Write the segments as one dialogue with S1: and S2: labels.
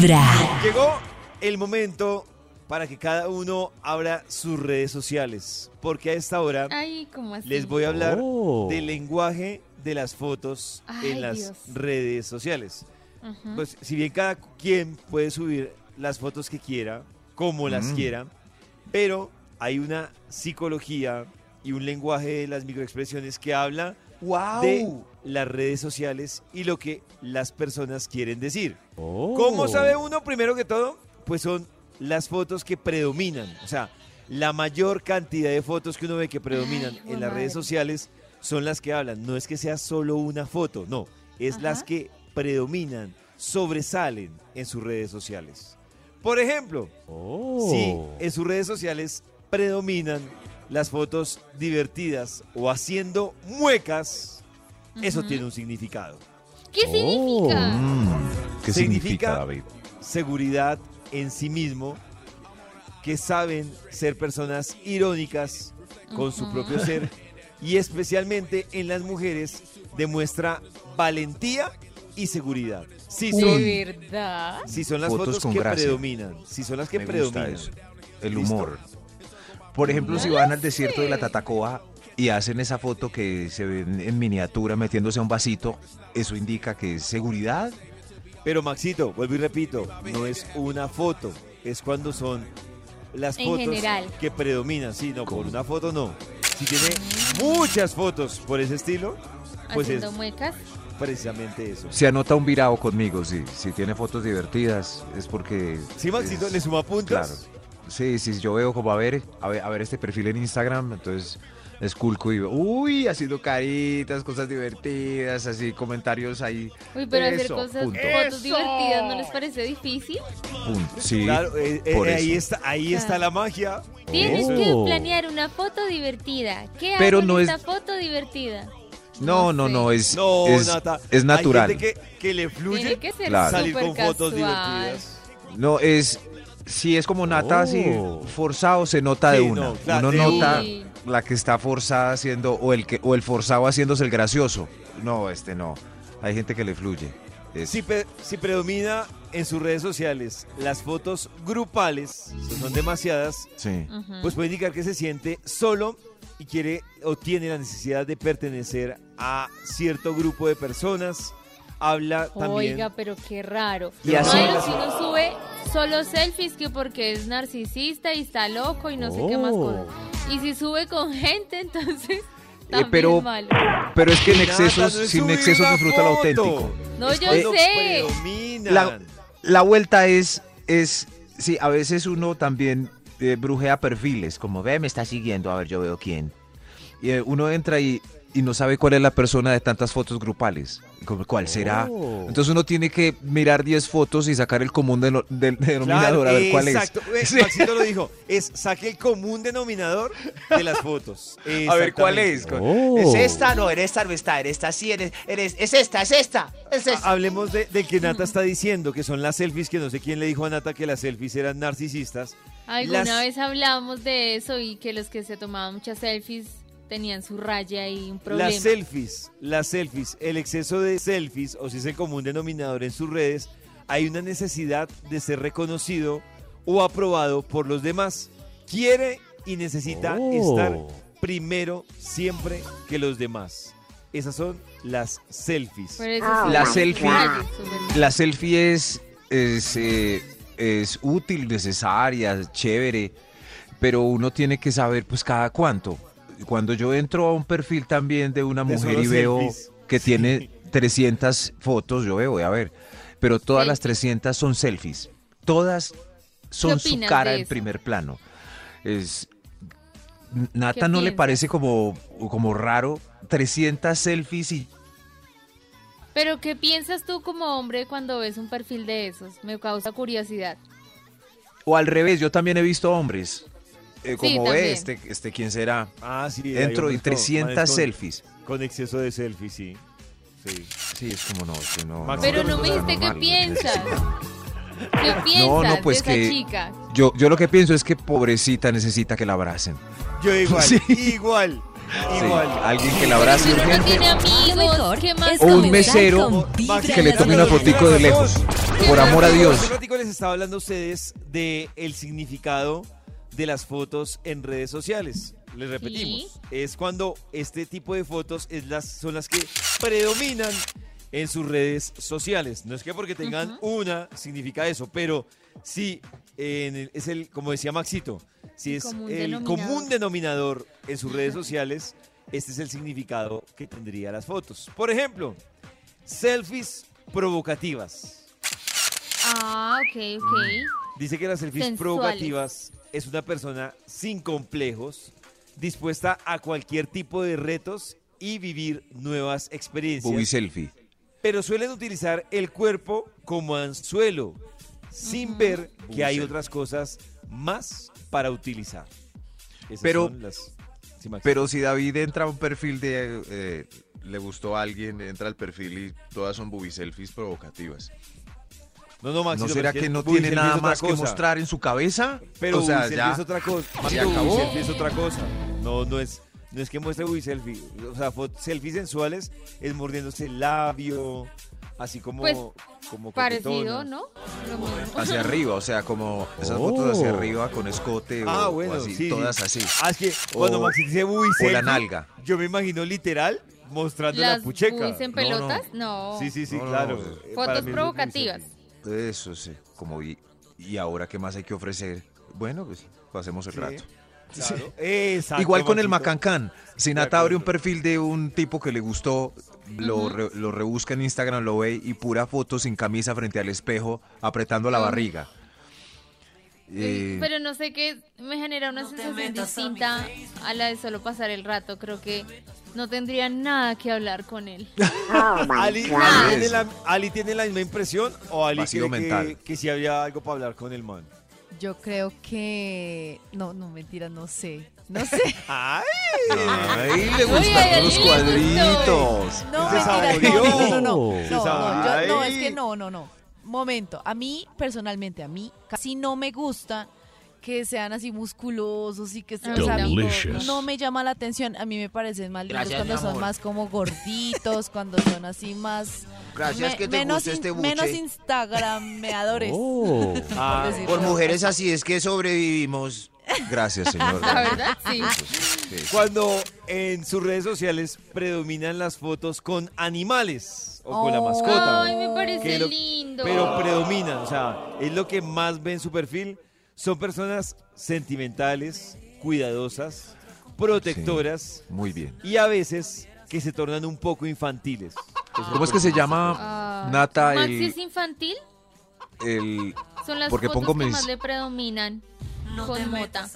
S1: Vibra.
S2: Llegó el momento para que cada uno abra sus redes sociales, porque a esta hora
S3: Ay, ¿cómo así?
S2: les voy a hablar
S4: Oh.
S2: del lenguaje de las fotos
S3: Ay,
S2: en las
S3: Dios.
S2: redes sociales. Pues si bien cada quien puede subir las fotos que quiera, como las
S4: Mm.
S2: quiera, pero hay una psicología y un lenguaje de las microexpresiones que habla
S4: ¡Wow!
S2: de las redes sociales y lo que las personas quieren decir.
S4: Oh.
S2: ¿Cómo sabe uno primero que todo? Pues son las fotos que predominan. O sea, la mayor cantidad de fotos que uno ve que predominan
S3: Ay,
S2: en las redes sociales son las que hablan. No es que sea solo una foto, no. Es
S3: Ajá.
S2: las que predominan, sobresalen en sus redes sociales. Por ejemplo,
S4: Oh.
S2: si en sus redes sociales predominan las fotos divertidas o haciendo muecas, eso tiene un significado.
S3: ¿Qué
S4: Oh.
S3: significa?
S4: Mm, ¿Qué
S2: Significa-
S4: significa, David?
S2: seguridad en sí mismo, que saben ser personas irónicas con su propio ser y especialmente en las mujeres demuestra valentía y seguridad. Si son,
S3: ¿De verdad?
S2: si son las
S4: Fotos
S2: fotos
S4: con
S2: que
S4: gracia.
S2: predominan, si son las que
S4: Me gusta
S2: predominan.
S4: eso. El
S2: Listo.
S4: humor. Por ejemplo, si van al desierto de la Tatacoa y hacen esa foto que se ven en miniatura metiéndose a un vasito, eso indica que es seguridad.
S2: Pero Maxito, vuelvo y repito, no es una foto, es cuando son las
S3: En
S2: fotos
S3: general.
S2: que predominan. Sí, no, por una foto no. Si tiene muchas fotos por ese estilo, pues es
S3: Haciendo muecas.
S2: precisamente eso.
S4: Se anota un virado conmigo, sí. Si tiene fotos divertidas, es porque.
S2: Sí, Maxito,
S4: es-
S2: le suma puntos.
S4: Claro. Sí, sí, yo veo como a ver, a ver, a ver este perfil en Instagram, entonces esculco y veo, uy, haciendo caritas, cosas divertidas, así, comentarios ahí.
S3: Uy, pero hacer
S4: Eso,
S3: cosas,
S4: punto.
S3: fotos divertidas, ¿no les parece difícil?
S4: Punto. Sí,
S2: Claro, eh, eh,
S4: por
S2: ahí está, ahí está
S3: Claro.
S2: la magia.
S3: Tienes
S4: Oh.
S3: que planear una foto divertida. ¿Qué
S4: Pero
S3: hago
S4: no
S3: en
S4: es-
S3: esta foto divertida?
S4: No, no,
S3: sé.
S4: no, es,
S2: No,
S4: es,
S2: Nata.
S4: es natural.
S2: Hay gente que, que le fluye
S3: que ser
S4: Claro.
S2: salir con fotos
S3: casual.
S2: divertidas.
S4: No, es, si es como nata así,
S2: Oh.
S4: forzado, se nota de una.
S2: no, claro,
S4: Uno
S2: de
S4: nota la que está forzada haciendo, o el, que, o el forzado haciéndose el gracioso. No, este no. Hay gente que le fluye. Es-
S2: Si, pe- si predomina en sus redes sociales las fotos grupales, son demasiadas,
S4: sí.
S2: Pues puede indicar que se siente solo y quiere o tiene la necesidad de pertenecer a cierto grupo de personas. Habla también.
S3: Oiga, pero qué raro.
S2: Y así-
S3: Bueno, si uno sube solo selfies que porque es narcisista y está loco y no sé qué más
S4: Oh.
S3: cosas. Y si sube con gente, entonces
S4: Eh,
S3: también
S4: pero-
S3: malo.
S4: Pero es que en excesos,
S2: no
S4: sin excesos disfruta lo auténtico.
S3: No,
S2: Es
S3: yo sé.
S4: La, la vuelta es, es, sí, a veces uno también eh, brujea perfiles, como ve, me está siguiendo, a ver, yo veo quién. Y eh, uno entra y, y no sabe cuál es la persona de tantas fotos grupales. ¿Cuál será?
S2: Oh.
S4: Entonces uno tiene que mirar 10 fotos y sacar el común denominador
S2: Claro,
S4: a ver cuál
S2: exacto.
S4: Es. Sí.
S2: Maxito lo dijo. Es saque el común denominador de las fotos.
S4: A ver cuál es. Oh.
S5: ¿Es esta? No, en esta no está, en esta sí, en es, en es, es esta, es esta, es esta.
S2: Ha- Hablemos de, que Nata está diciendo, que son las selfies, que no sé quién le dijo a Nata que las selfies eran narcisistas.
S3: Alguna
S2: Las-
S3: vez hablamos de eso y que los que se tomaban muchas selfies tenían su raya y un problema.
S2: Las selfies, las selfies, el exceso de selfies, o si es el común denominador en sus redes, hay una necesidad de ser reconocido o aprobado por los demás. Quiere y necesita
S4: Oh.
S2: estar primero siempre que los demás. Esas son las selfies.
S5: Ah,
S4: La selfie- La selfie es, es, eh, es útil, necesaria, chévere, pero uno tiene que saber pues cada cuánto. Cuando yo entro a un perfil también de una
S2: De
S4: mujer y veo
S2: selfies.
S4: que
S2: Sí.
S4: tiene 300 fotos, yo veo, voy a ver, pero todas las
S3: Selfies.
S4: 300 son selfies. Todas son su cara en primer plano. Es Nata
S3: ¿Qué
S4: no le parece como, como raro 300 selfies y
S3: Pero ¿qué piensas tú como hombre cuando ves un perfil de esos? Me causa curiosidad.
S4: O al revés, yo también he visto hombres. Eh, como ve este, este, ¿quién será?
S2: Ah, sí.
S4: Dentro de
S2: hombres con-
S4: 300
S2: manes con-
S4: selfies.
S2: Con exceso de selfies, sí. Sí.
S4: Sí, es como no, que no.
S2: Max,
S3: Pero no
S2: no
S3: me
S2: es
S3: dijiste qué piensas. ¿Qué piensas
S4: No, no, pues
S3: de esa
S4: que-
S3: chica?
S4: Yo, yo lo que pienso es que pobrecita necesita que la abracen.
S2: Yo igual,
S4: Sí.
S2: igual.
S4: Sí,
S2: Igual.
S4: alguien que la abrace
S3: Si uno no
S4: urgente.
S3: tiene amigos, ¿qué más
S1: es
S4: O un mesero que le tome una fotico de lejos. Por amor a Dios.
S2: Hace les estaba hablando a ustedes de el significado de las fotos en redes sociales. Les repetimos, es cuando este tipo de fotos es las, son las que predominan en sus redes sociales. No es que porque tengan una significa eso, pero sí en el- es el, como decía Maxito, si es
S3: común
S2: el
S3: denominador.
S2: común denominador en sus redes sociales, este es el significado que tendría las fotos. Por ejemplo, selfies provocativas.
S3: Ah, ok, ok.
S2: Dice que las selfies
S3: Sensuales.
S2: provocativas es una persona sin complejos, dispuesta a cualquier tipo de retos y vivir nuevas experiencias.
S4: Selfie.
S2: Pero suelen utilizar el cuerpo como anzuelo, sin ver que hay otras cosas más para utilizar. Esas
S4: Pero-
S2: son las- sí, Max.
S4: Pero si David entra a un perfil de... eh, le gustó a alguien, entra al perfil y todas son booby selfies provocativas.
S2: No, no, Maxito,
S4: ¿No será que no tiene nada más que mostrar en su cabeza?
S2: Pero
S4: o sea, ya...
S2: es otra cosa.
S4: ¿Se
S2: Maxito, booby
S4: acabó?
S2: es otra cosa. No, no es, no es que muestre booby selfie. O sea, selfies sensuales es mordiéndose el labio, así como,
S3: Pues,
S2: como
S3: Parecido. ¿no?
S4: Hacia arriba, o sea, como esas
S2: Oh.
S4: fotos hacia arriba con escote o-
S2: Ah,
S4: o,
S2: bueno,
S4: así,
S2: sí, sí.
S4: todas así.
S2: Ah, es que cuando
S4: O-
S2: Maxi dice
S4: o
S2: selfie,
S4: la nalga.
S2: yo me imagino literal mostrando
S3: Las
S2: la pucheca.
S3: en
S4: No, no.
S3: pelotas, no.
S2: Sí, sí, sí,
S4: No,
S2: claro.
S4: no.
S2: Eh,
S3: Fotos provocativas.
S4: Eso sí, como y, y ahora qué más hay que ofrecer. Bueno, pues pasemos el
S2: Sí,
S4: rato.
S2: Claro.
S4: Igual con el. Macancán. Si
S2: De
S4: Nata abre un perfil de un tipo que le gustó, lo, re- lo rebusca en Instagram, lo ve y pura foto sin camisa frente al espejo, apretando la barriga. Eh,
S3: Pero no sé qué me genera una sensación distinta a la de solo pasar el rato. Creo que no tendría nada que hablar con él.
S2: Ali,
S4: God.
S2: Ali tiene la, Ali tiene la misma impresión o Ali
S4: Vacío
S2: cree que,
S4: mental.
S2: que si había algo para hablar con el man.
S6: Yo creo que. No, no, mentira, no sé. No sé.
S2: Ay,
S4: Ay, le gustan los cuadritos.
S6: No, mentira. No, no, no. No, no, es que no, no, no. Momento. A mí, personalmente, a mí casi no me gusta que sean así musculosos y que sean. o sea, no me llama la atención. A mí me parecen más lindos
S5: Gracias,
S6: cuando son más como gorditos, cuando son así más.
S5: Gracias
S6: me-
S5: que te
S6: menos,
S5: guste este buche.
S6: menos instagrameadores.
S2: Ah,
S6: por
S5: mujeres así es que sobrevivimos.
S4: Gracias, señor.
S3: La verdad, sí.
S2: Cuando en sus redes sociales predominan las fotos con animales o con la
S6: Oh.
S2: mascota.
S3: Ay, me parece
S2: lo-
S3: lindo.
S2: Pero predominan, o sea, es lo que más ve en su perfil. Son personas sentimentales, cuidadosas, protectoras
S4: Muy bien.
S2: y a veces que se tornan un poco infantiles.
S4: ¿Cómo es que se llama,
S3: Ah,
S4: Nata,
S3: ¿Maxi
S4: el,
S3: es infantil?
S4: el
S3: Son las
S4: Porque
S3: fotos
S4: pongo
S3: que
S4: mis-
S3: más le predominan con mota.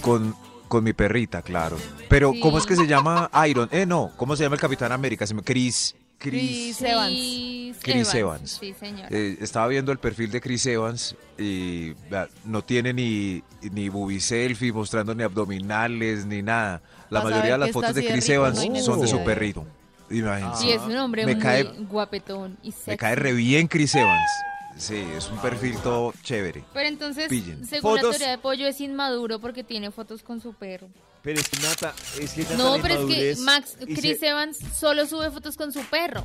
S4: con, con mi perrita, claro? Pero,
S3: Sí.
S4: ¿cómo es que se llama Iron? Eh, no, ¿cómo se llama el Capitán América? Se me Chris.
S6: Chris
S4: Chris.
S6: Evans.
S3: Chris,
S4: Evans.
S3: Sí, señor.
S4: Eh, estaba viendo el perfil de Chris Evans y vea, no tiene ni, ni booby selfie mostrando ni abdominales ni nada. La
S6: Vas
S4: mayoría de las fotos de Chris
S6: rico,
S4: Evans son de su perrito. Imagínense.
S3: Sí, es un hombre
S4: me
S3: muy
S4: cae-
S3: guapetón y sexy.
S4: Me cae re bien Chris Evans. Sí, es un perfil todo chévere.
S3: Pero entonces,
S4: Pillen.
S3: según la
S2: Fotos-
S3: teoría de Pollo, es inmaduro porque tiene fotos con su perro.
S2: Pero es que Nata, es que Nata
S3: No,
S2: la
S3: pero es que Max,
S2: se-
S3: Chris Evans solo sube fotos con su perro.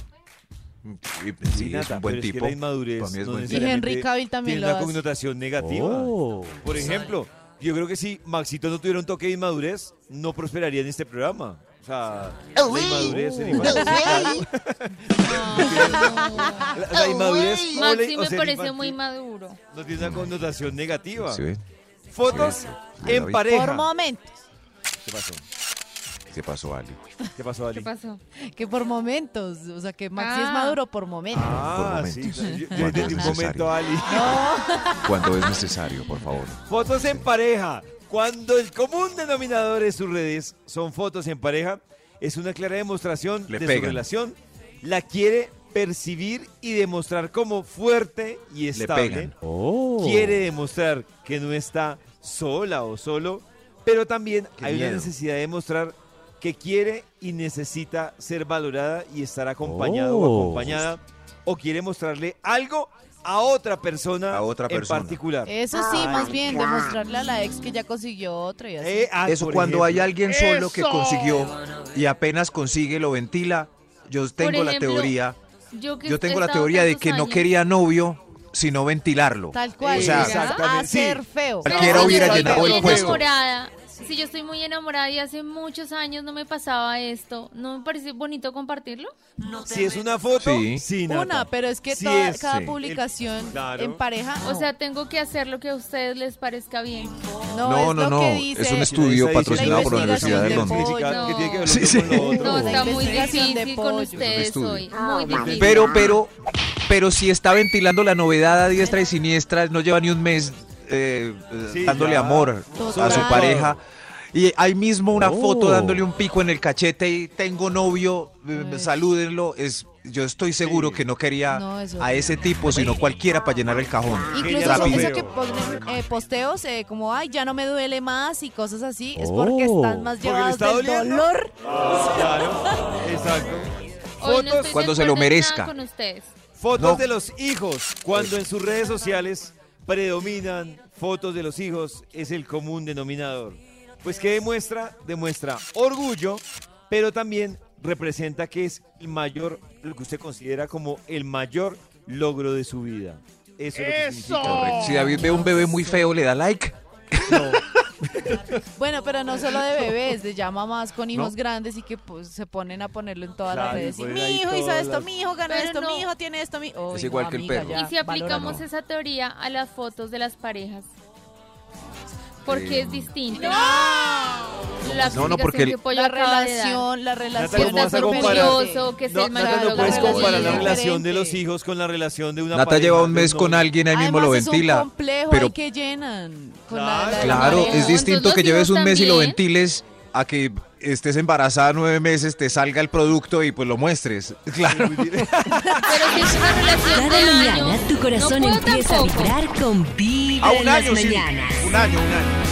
S2: Sí,
S4: Sí, es
S2: Nata,
S4: un buen
S2: pero es que
S4: tipo.
S2: la inmadurez
S4: Para mí es
S2: no
S4: buen
S6: Y
S4: tipo.
S6: Henry Cavill también
S2: tiene
S6: lo
S2: una
S6: hace.
S2: connotación negativa.
S4: Oh.
S2: Por ejemplo, yo creo que si Maxito no tuviera un toque de inmadurez, no prosperaría en este programa. O sea, la inmadurez, el la, la inmadurez
S3: Maxi
S2: o
S3: me
S2: infantil
S3: muy maduro.
S2: no tiene una connotación negativa.
S4: ¿Sí?
S2: Fotos
S4: Sí,
S2: en pareja.
S6: Por momentos.
S2: ¿Qué pasó?
S4: ¿Qué pasó, Ali?
S2: ¿Qué pasó, Ali?
S3: ¿Qué pasó?
S6: Que por momentos. O sea, que Maxi
S3: Ah.
S6: es maduro por momentos.
S2: Ah,
S4: Por
S2: sí.
S4: momentos.
S2: Yo, yo
S4: Cuando
S2: entendí
S4: es
S2: un momento,
S4: necesario.
S2: Ali.
S4: Cuando es necesario, por favor.
S2: Fotos en pareja. Cuando el común denominador de sus redes son fotos en pareja, es una clara demostración
S4: Le
S2: de su
S4: pegan.
S2: relación. La quiere percibir y demostrar como fuerte y
S4: Le
S2: estable.
S4: pegan.
S2: Quiere demostrar que no está sola o solo, pero también
S4: Qué
S2: hay una necesidad de demostrar que quiere y necesita ser valorada y estar acompañado o acompañada, o quiere mostrarle algo a otra persona,
S4: A otra
S2: en
S4: persona.
S2: particular.
S6: Eso sí, más bien, demostrarle a la ex que ya consiguió otro y así.
S2: Eh, ah,
S4: Eso cuando hay alguien solo que consiguió y apenas consigue lo ventila. Yo tengo la teoría,
S3: Yo, que
S4: yo
S3: he
S4: tengo la teoría de que no quería novio, sino ventilarlo.
S6: Tal cual.
S4: O sea,
S2: sí.
S6: hacer feo.
S3: Pero
S4: Cualquiera
S3: si yo
S4: hubiera
S3: estoy
S4: llenado
S3: muy
S4: el puesto.
S3: enamorada, si yo estoy muy enamorada y hace muchos años no me pasaba esto, ¿no me parece bonito compartirlo?
S2: Si es una foto,
S4: Sí.
S2: sí.
S6: Una, pero es que
S2: Sí
S6: toda-
S2: es,
S6: cada
S4: sí.
S6: publicación
S2: El- claro.
S6: en pareja.
S3: O
S6: no.
S3: sea, tengo que hacer lo que a ustedes les parezca bien.
S6: no,
S4: No,
S6: es
S4: no, no.
S6: dice.
S4: Es un estudio patrocinado por la Universidad de
S6: de
S4: Londres. Sí, sí.
S3: No,
S6: La
S3: está muy difícil con ustedes hoy. Muy difícil.
S4: Pero, pero, pero si está ventilando la novedad a diestra y siniestra, no lleva ni un mes eh,
S2: Sí,
S4: dándole
S2: ya.
S4: amor a su pareja. Y hay mismo una
S2: Oh.
S4: foto dándole un pico en el cachete y tengo novio, eh,
S6: Ay.
S4: salúdenlo. Es, yo estoy seguro
S2: Sí.
S4: que no quería
S6: No,
S4: a ese tipo, sino cualquiera para llenar el cajón.
S6: Incluso
S4: Rápido.
S6: eso que ponen eh, posteos eh, como, ay, ya no me duele más y cosas así, es porque están más llevados
S2: está
S6: del
S2: doliendo.
S6: dolor.
S2: Claro, exacto.
S3: No
S2: Fotos,
S4: Cuando se lo merezca.
S3: con ustedes.
S2: fotos
S4: No.
S2: de los hijos. Cuando en sus redes sociales predominan fotos de los hijos, es el común denominador. Pues ¿qué demuestra? Demuestra orgullo, pero también representa que es el mayor, lo que usted considera como el mayor logro de su vida. Eso es lo que significa.
S4: Si David ve un bebé muy feo, le da like.
S6: Bueno, pero no solo de bebés, de ya mamás con hijos
S4: ¿No?
S6: grandes y que pues, se ponen a ponerlo en todas las
S2: Claro,
S6: redes. Y,
S2: ponen
S6: mi hijo hizo esto,
S2: las-
S6: mi hijo ganó
S3: Pero
S6: esto,
S3: no.
S6: mi hijo tiene esto, mi Uy,
S4: Es igual
S6: no,
S4: que el
S6: amiga,
S4: perro.
S6: ya,
S3: y si aplicamos esa teoría a las fotos de las parejas, porque
S4: Eh,
S3: es distinto. La
S4: No, no, porque el-
S6: La
S3: de
S6: relación, la
S2: ¿cómo
S6: relación
S2: vas a
S6: es
S2: comparar?
S3: orgulloso, que es
S2: No,
S3: el
S2: Nata, no puedes
S3: de
S2: comparar la relación de los hijos con la relación de una
S4: Nata
S2: pareja.
S4: lleva un
S2: de
S4: mes con alguien, ahí mismo lo ventila.
S6: Es un complejo
S4: pero
S6: que llenan. Con la-
S2: Claro.
S6: la, la
S4: Claro, es distinto que lleves un mes y lo ventiles a que estés embarazada nueve meses, te salga el producto y pues lo muestres. Claro.
S3: Pero si es una relación de
S1: Cada mañana
S3: años,
S1: tu corazón
S3: no
S1: empieza a
S3: tampoco.
S1: vibrar con Vibra
S4: A un
S1: en las
S4: año, sí.
S1: mañanas.
S4: Un año, un año.